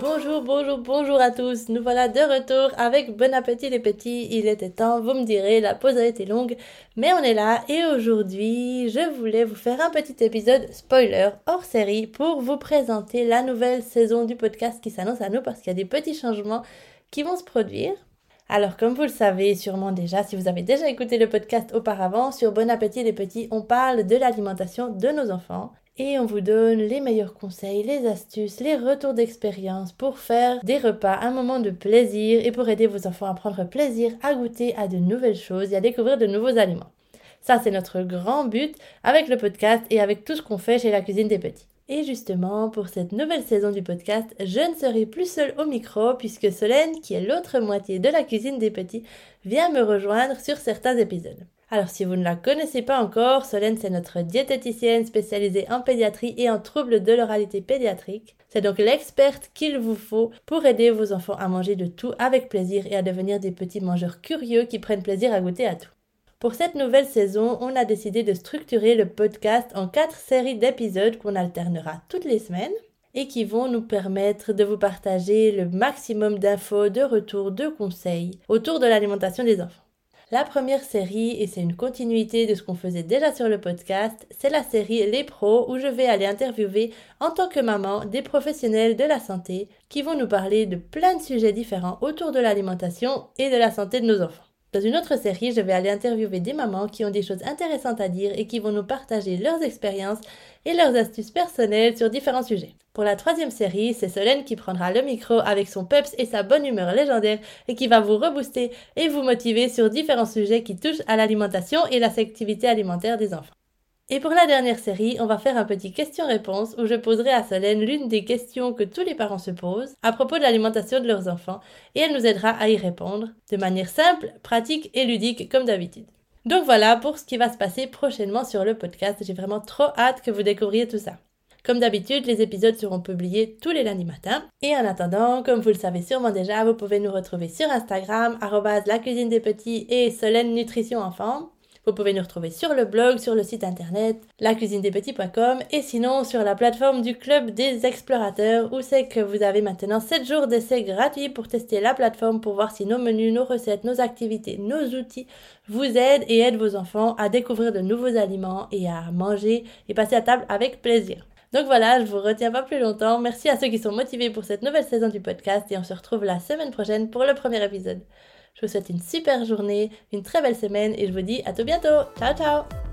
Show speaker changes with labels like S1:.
S1: Bonjour, bonjour, bonjour à tous. Nous voilà de retour avec bon appétit les petits. Il était temps, vous me direz, la pause a été longue, mais on est là et aujourd'hui, je voulais vous faire un petit épisode spoiler hors série pour vous présenter la nouvelle saison du podcast qui s'annonce à nous parce qu'il y a des petits changements qui vont se produire. Alors comme vous le savez sûrement déjà, si vous avez déjà écouté le podcast auparavant, sur Bon appétit les petits, on parle de l'alimentation de nos enfants et on vous donne les meilleurs conseils, les astuces, les retours d'expérience pour faire des repas un moment de plaisir et pour aider vos enfants à prendre plaisir à goûter à de nouvelles choses et à découvrir de nouveaux aliments. Ça, c'est notre grand but avec le podcast et avec tout ce qu'on fait chez la cuisine des petits. Et justement, pour cette nouvelle saison du podcast, je ne serai plus seule au micro puisque Solène, qui est l'autre moitié de la cuisine des petits, vient me rejoindre sur certains épisodes. Alors si vous ne la connaissez pas encore, Solène c'est notre diététicienne spécialisée en pédiatrie et en troubles de l'oralité pédiatrique. C'est donc l'experte qu'il vous faut pour aider vos enfants à manger de tout avec plaisir et à devenir des petits mangeurs curieux qui prennent plaisir à goûter à tout. Pour cette nouvelle saison, on a décidé de structurer le podcast en quatre séries d'épisodes qu'on alternera toutes les semaines et qui vont nous permettre de vous partager le maximum d'infos, de retours, de conseils autour de l'alimentation des enfants. La première série, et c'est une continuité de ce qu'on faisait déjà sur le podcast, c'est la série Les Pros où je vais aller interviewer en tant que maman des professionnels de la santé qui vont nous parler de plein de sujets différents autour de l'alimentation et de la santé de nos enfants. Dans une autre série, je vais aller interviewer des mamans qui ont des choses intéressantes à dire et qui vont nous partager leurs expériences et leurs astuces personnelles sur différents sujets. Pour la troisième série, c'est Solène qui prendra le micro avec son peps et sa bonne humeur légendaire et qui va vous rebooster et vous motiver sur différents sujets qui touchent à l'alimentation et la sélectivité alimentaire des enfants. Et pour la dernière série, on va faire un petit question-réponse où je poserai à Solène l'une des questions que tous les parents se posent à propos de l'alimentation de leurs enfants et elle nous aidera à y répondre de manière simple, pratique et ludique comme d'habitude. Donc voilà pour ce qui va se passer prochainement sur le podcast. J'ai vraiment trop hâte que vous découvriez tout ça. Comme d'habitude, les épisodes seront publiés tous les lundis matins. Et en attendant, comme vous le savez sûrement déjà, vous pouvez nous retrouver sur Instagram, la cuisine des petits et Solène Nutrition Enfant. Vous pouvez nous retrouver sur le blog, sur le site internet lacuisinedespetits.com et sinon sur la plateforme du club des explorateurs où c'est que vous avez maintenant 7 jours d'essai gratuits pour tester la plateforme pour voir si nos menus, nos recettes, nos activités, nos outils vous aident et aident vos enfants à découvrir de nouveaux aliments et à manger et passer à table avec plaisir. Donc voilà, je vous retiens pas plus longtemps. Merci à ceux qui sont motivés pour cette nouvelle saison du podcast et on se retrouve la semaine prochaine pour le premier épisode. Je vous souhaite une super journée, une très belle semaine et je vous dis à tout bientôt. Ciao ciao